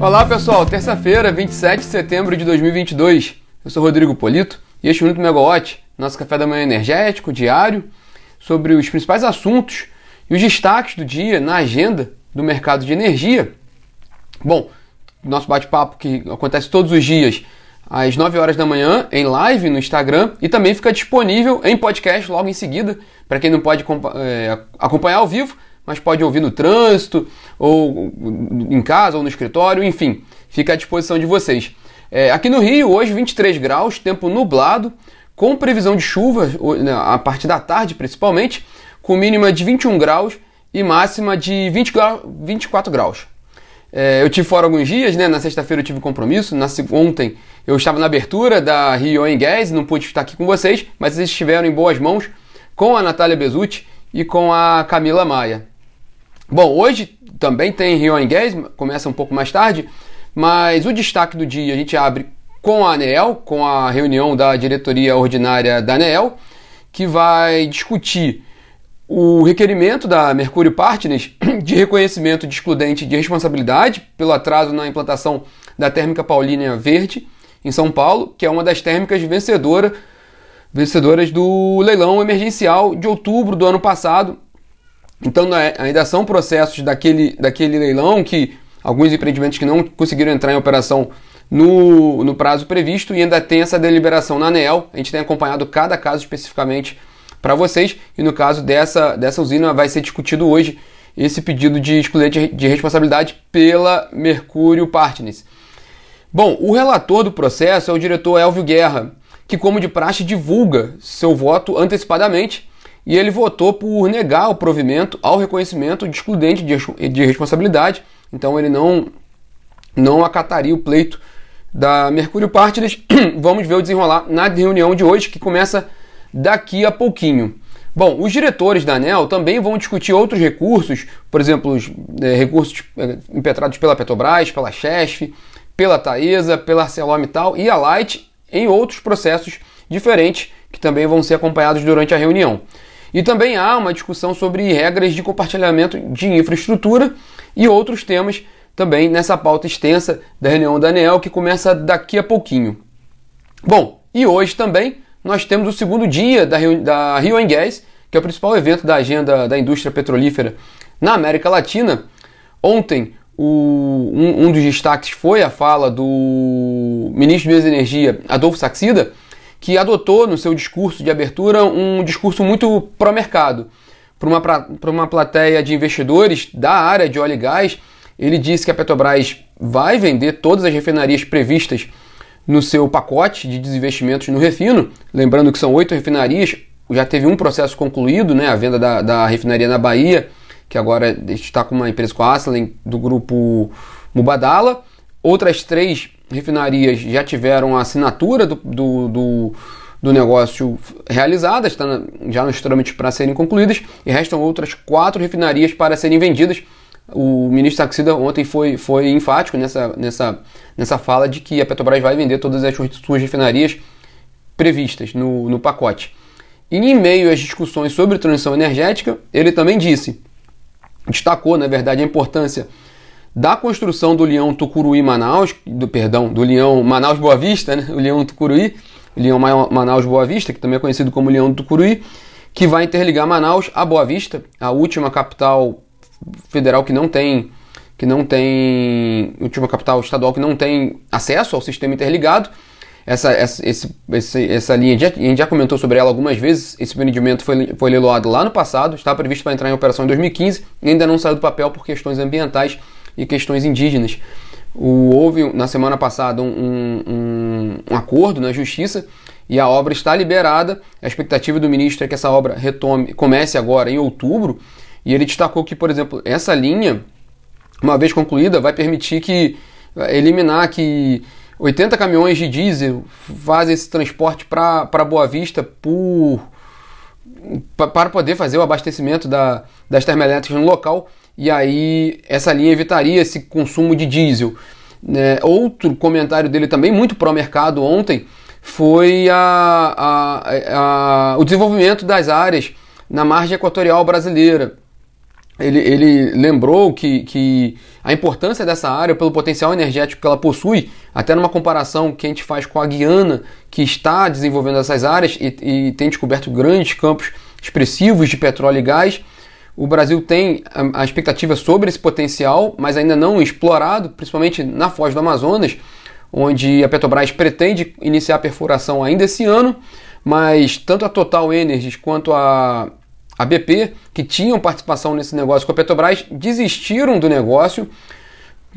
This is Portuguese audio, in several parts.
Olá pessoal, terça-feira, 27 de setembro de 2022. Eu sou Rodrigo Polito e este é o Minuto Megawatt, nosso café da manhã energético, diário, sobre os principais assuntos e os destaques do dia na agenda do mercado de energia. Bom, nosso bate-papo que acontece todos os dias às 9 horas da manhã em live no Instagram e também fica disponível em podcast logo em seguida para quem não pode é, acompanhar ao vivo, mas pode ouvir no trânsito ou em casa ou no escritório, enfim, fica à disposição de vocês. É, aqui no Rio, hoje 23 graus, tempo nublado, com previsão de chuva né, a partir da tarde principalmente, com mínima de 21 graus e máxima de 20 grau, 24 graus. É, eu tive fora alguns dias, né? Na sexta-feira eu tive compromisso. Na, ontem eu estava na abertura da Rio em não pude estar aqui com vocês, mas eles estiveram em boas mãos com a Natália Bezutti e com a Camila Maia. Bom, hoje também tem Rio Gas, começa um pouco mais tarde, mas o destaque do dia a gente abre com a ANEEL, com a reunião da diretoria ordinária da ANEEL, que vai discutir o requerimento da Mercúrio Partners de reconhecimento de excludente de responsabilidade pelo atraso na implantação da térmica Paulínia Verde em São Paulo, que é uma das térmicas vencedora, vencedoras do leilão emergencial de outubro do ano passado. Então ainda são processos daquele, daquele leilão que alguns empreendimentos que não conseguiram entrar em operação no, no prazo previsto e ainda tem essa deliberação na ANEEL. A gente tem acompanhado cada caso especificamente para vocês. E no caso dessa, dessa usina, vai ser discutido hoje esse pedido de excludente de responsabilidade pela Mercúrio Partners. Bom, o relator do processo é o diretor Elvio Guerra, que, como de praxe, divulga seu voto antecipadamente e ele votou por negar o provimento ao reconhecimento de excludente de responsabilidade. Então, ele não, não acataria o pleito da Mercúrio Partners. Vamos ver o desenrolar na reunião de hoje, que começa daqui a pouquinho. Bom, os diretores da ANEL também vão discutir outros recursos, por exemplo, os é, recursos é, impetrados pela Petrobras, pela Chesf, pela Taesa, pela ArcelorMittal e a Light, em outros processos diferentes que também vão ser acompanhados durante a reunião. E também há uma discussão sobre regras de compartilhamento de infraestrutura e outros temas também nessa pauta extensa da reunião da ANEL que começa daqui a pouquinho. Bom, e hoje também nós temos o segundo dia da, da Rio Gas, que é o principal evento da agenda da indústria petrolífera na América Latina. Ontem, o, um, um, dos destaques foi a fala do ministro de Energia, Adolfo Saxida, que adotou no seu discurso de abertura um discurso muito pró-mercado. Para uma, para uma plateia de investidores da área de óleo e gás, ele disse que a Petrobras vai vender todas as refinarias previstas no seu pacote de desinvestimentos no refino. Lembrando que são oito refinarias, já teve um processo concluído, né, a venda da, da refinaria na Bahia, que agora está com uma empresa com a Aslen do grupo Mubadala. Outras três refinarias já tiveram a assinatura do, do, do, do negócio realizada, está já nos trâmites para serem concluídas, e restam outras quatro refinarias para serem vendidas o ministro Saxida ontem foi, foi enfático nessa, nessa, nessa fala de que a Petrobras vai vender todas as suas refinarias previstas no, no pacote. E em meio às discussões sobre transição energética, ele também disse, destacou, na verdade, a importância da construção do Leão Tucuruí Manaus, do perdão, do Leão Manaus Boa Vista, né? o Leão Tucuruí, Leão Manaus Boa Vista, que também é conhecido como Leão Tucuruí, que vai interligar Manaus a Boa Vista, a última capital federal que não tem que não tem última capital estadual que não tem acesso ao sistema interligado. Essa, essa, esse, essa linha, a gente já comentou sobre ela algumas vezes. Esse empreendimento foi, foi leiloado lá no passado, está previsto para entrar em operação em 2015 e ainda não saiu do papel por questões ambientais e questões indígenas. O, houve na semana passada um, um, um acordo na justiça e a obra está liberada. A expectativa do ministro é que essa obra retome, comece agora em outubro e ele destacou que, por exemplo, essa linha, uma vez concluída, vai permitir que eliminar que 80 caminhões de diesel fazem esse transporte para Boa Vista por para poder fazer o abastecimento da, das termoelétricas no local e aí essa linha evitaria esse consumo de diesel. É, outro comentário dele também muito pró-mercado ontem foi a, a, a, o desenvolvimento das áreas na margem equatorial brasileira ele, ele lembrou que, que a importância dessa área pelo potencial energético que ela possui, até numa comparação que a gente faz com a Guiana, que está desenvolvendo essas áreas e, e tem descoberto grandes campos expressivos de petróleo e gás. O Brasil tem a, expectativa sobre esse potencial, mas ainda não explorado, principalmente na foz do Amazonas, onde a Petrobras pretende iniciar a perfuração ainda esse ano, mas tanto a Total Energies quanto a a BP, que tinham participação nesse negócio com a Petrobras, desistiram do negócio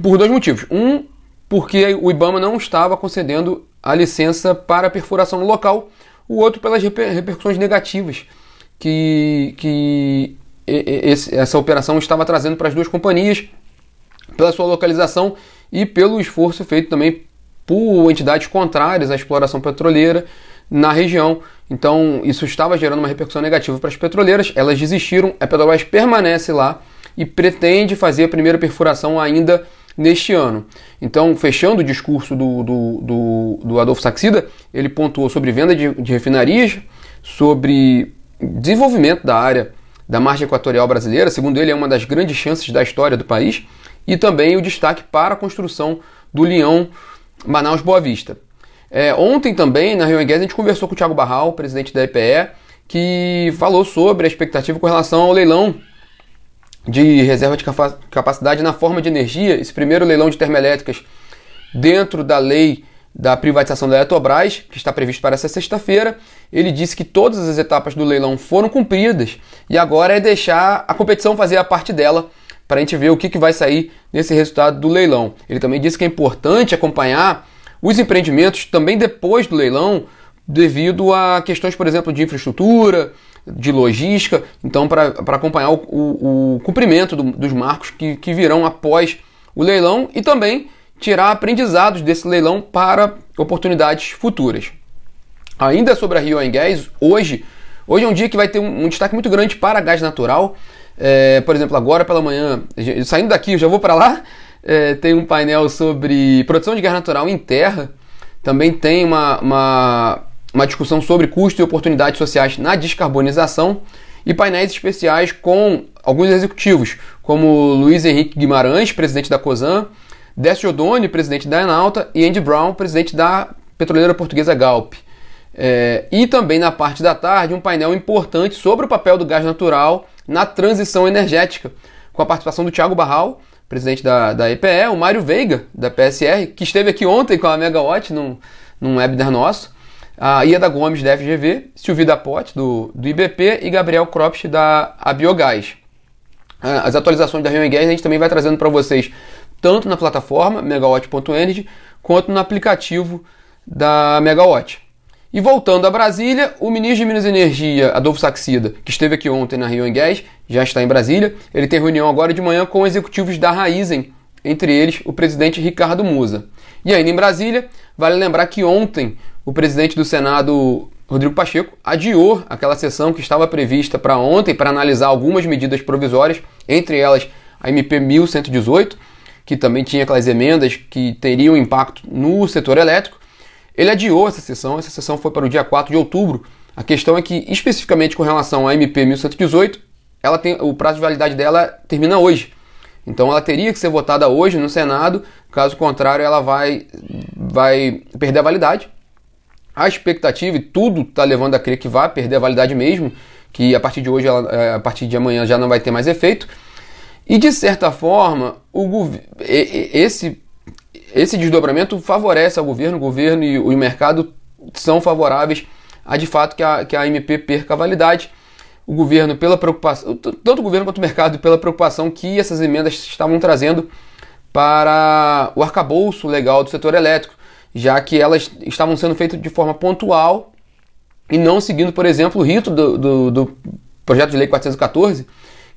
por dois motivos. Um, porque o IBAMA não estava concedendo a licença para perfuração no local, o outro pelas reper repercussões negativas que, que esse, essa operação estava trazendo para as duas companhias, pela sua localização e pelo esforço feito também por entidades contrárias à exploração petroleira na região. Então, isso estava gerando uma repercussão negativa para as petroleiras, elas desistiram, a Petrobras permanece lá e pretende fazer a primeira perfuração ainda neste ano. Então, fechando o discurso do, do, do, do Adolfo Saxida, ele pontuou sobre venda de, de refinarias, sobre desenvolvimento da área da margem equatorial brasileira, segundo ele, é uma das grandes chances da história do país, e também o destaque para a construção do Leão Manaus-Boa Vista. É, ontem também, na Rio Guedes, a gente conversou com o Thiago Barral, presidente da EPE, que falou sobre a expectativa com relação ao leilão de reserva de capacidade na forma de energia, esse primeiro leilão de termoelétricas dentro da lei da privatização da Eletrobras, que está previsto para essa sexta-feira. Ele disse que todas as etapas do leilão foram cumpridas e agora é deixar a competição fazer a parte dela para a gente ver o que, que vai sair nesse resultado do leilão. Ele também disse que é importante acompanhar os empreendimentos também depois do leilão, devido a questões, por exemplo, de infraestrutura, de logística, então para acompanhar o, o, o cumprimento do, dos marcos que, que virão após o leilão e também tirar aprendizados desse leilão para oportunidades futuras. Ainda sobre a Rio Gás, hoje, hoje é um dia que vai ter um, um destaque muito grande para gás natural. É, por exemplo, agora pela manhã, saindo daqui, eu já vou para lá, é, tem um painel sobre produção de gás natural em terra. Também tem uma, uma, uma discussão sobre custo e oportunidades sociais na descarbonização. E painéis especiais com alguns executivos, como Luiz Henrique Guimarães, presidente da COSAN, Décio Odoni, presidente da Enalta, e Andy Brown, presidente da petroleira portuguesa Galp. É, e também na parte da tarde, um painel importante sobre o papel do gás natural na transição energética, com a participação do Tiago Barral, presidente da, da EPE, o Mário Veiga, da PSR, que esteve aqui ontem com a Megawatt num, num webinar nosso, a Ieda Gomes, da FGV, Silvio da Pote, do, do IBP, e Gabriel Kropsch, da Abiogás. As atualizações da Rio Gas a gente também vai trazendo para vocês, tanto na plataforma megawatt.energy, quanto no aplicativo da Megawatt. E voltando a Brasília, o ministro de Minas e Energia, Adolfo Saxida, que esteve aqui ontem na Rio Gás, já está em Brasília. Ele tem reunião agora de manhã com executivos da Raizen, entre eles o presidente Ricardo Musa. E ainda em Brasília, vale lembrar que ontem o presidente do Senado, Rodrigo Pacheco, adiou aquela sessão que estava prevista para ontem para analisar algumas medidas provisórias, entre elas a MP 1118, que também tinha aquelas emendas que teriam impacto no setor elétrico. Ele adiou essa sessão, essa sessão foi para o dia 4 de outubro. A questão é que, especificamente com relação à MP 1118, ela tem, o prazo de validade dela termina hoje. Então ela teria que ser votada hoje no Senado, caso contrário, ela vai, vai perder a validade. A expectativa, e tudo está levando a crer que vai perder a validade mesmo, que a partir de hoje, ela, é, a partir de amanhã já não vai ter mais efeito. E de certa forma, o, esse esse desdobramento favorece ao governo, o governo e o mercado são favoráveis a de fato que a, que a MP perca a validade. O governo, pela preocupação, tanto o governo quanto o mercado, pela preocupação que essas emendas estavam trazendo para o arcabouço legal do setor elétrico, já que elas estavam sendo feitas de forma pontual e não seguindo, por exemplo, o rito do, do, do projeto de lei 414,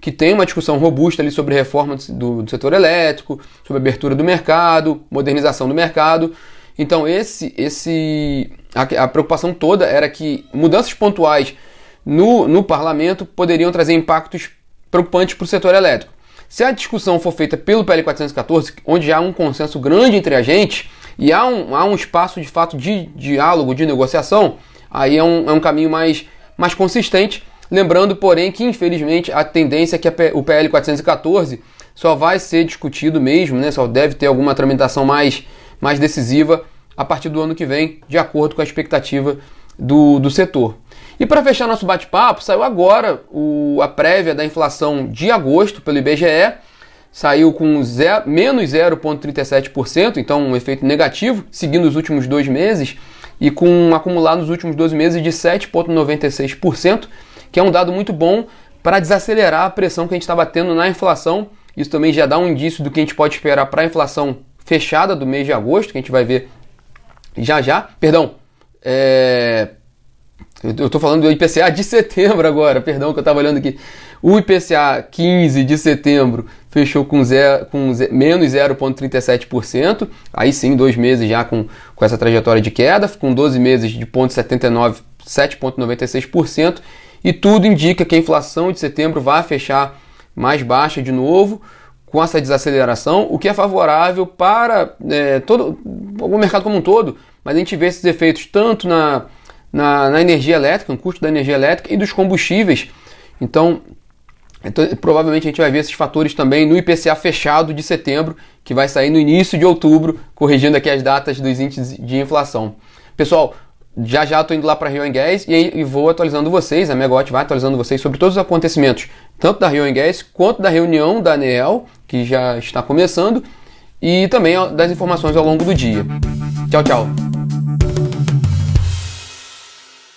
que tem uma discussão robusta ali sobre reforma do, do setor elétrico, sobre abertura do mercado, modernização do mercado. Então esse, esse, a, a preocupação toda era que mudanças pontuais no, no parlamento poderiam trazer impactos preocupantes para o setor elétrico. Se a discussão for feita pelo PL 414, onde há um consenso grande entre a gente e há um, há um espaço de fato de diálogo, de negociação, aí é um, é um caminho mais, mais consistente Lembrando, porém, que infelizmente a tendência é que o PL 414 só vai ser discutido mesmo, né? Só deve ter alguma tramitação mais, mais decisiva a partir do ano que vem, de acordo com a expectativa do, do setor. E para fechar nosso bate-papo, saiu agora o, a prévia da inflação de agosto pelo IBGE, saiu com zero, menos 0,37%, então um efeito negativo, seguindo os últimos dois meses, e com um acumulado nos últimos 12 meses de 7,96%, que é um dado muito bom para desacelerar a pressão que a gente está batendo na inflação. Isso também já dá um indício do que a gente pode esperar para a inflação fechada do mês de agosto, que a gente vai ver já já. Perdão, é... eu estou falando do IPCA de setembro agora, perdão que eu estava olhando aqui. O IPCA 15 de setembro fechou com, zero, com zero, menos 0,37%, aí sim, dois meses já com, com essa trajetória de queda, com 12 meses de 0,79%, 7,96%, e tudo indica que a inflação de setembro vai fechar mais baixa de novo, com essa desaceleração, o que é favorável para é, todo o mercado como um todo, mas a gente vê esses efeitos tanto na, na, na energia elétrica, no custo da energia elétrica e dos combustíveis. Então, então, provavelmente a gente vai ver esses fatores também no IPCA fechado de setembro, que vai sair no início de outubro, corrigindo aqui as datas dos índices de inflação. Pessoal, já já estou indo lá para Rio Gas e, e vou atualizando vocês, a Megawatt vai atualizando vocês sobre todos os acontecimentos, tanto da Rio Gas quanto da reunião da ANEEL, que já está começando, e também das informações ao longo do dia. Tchau, tchau!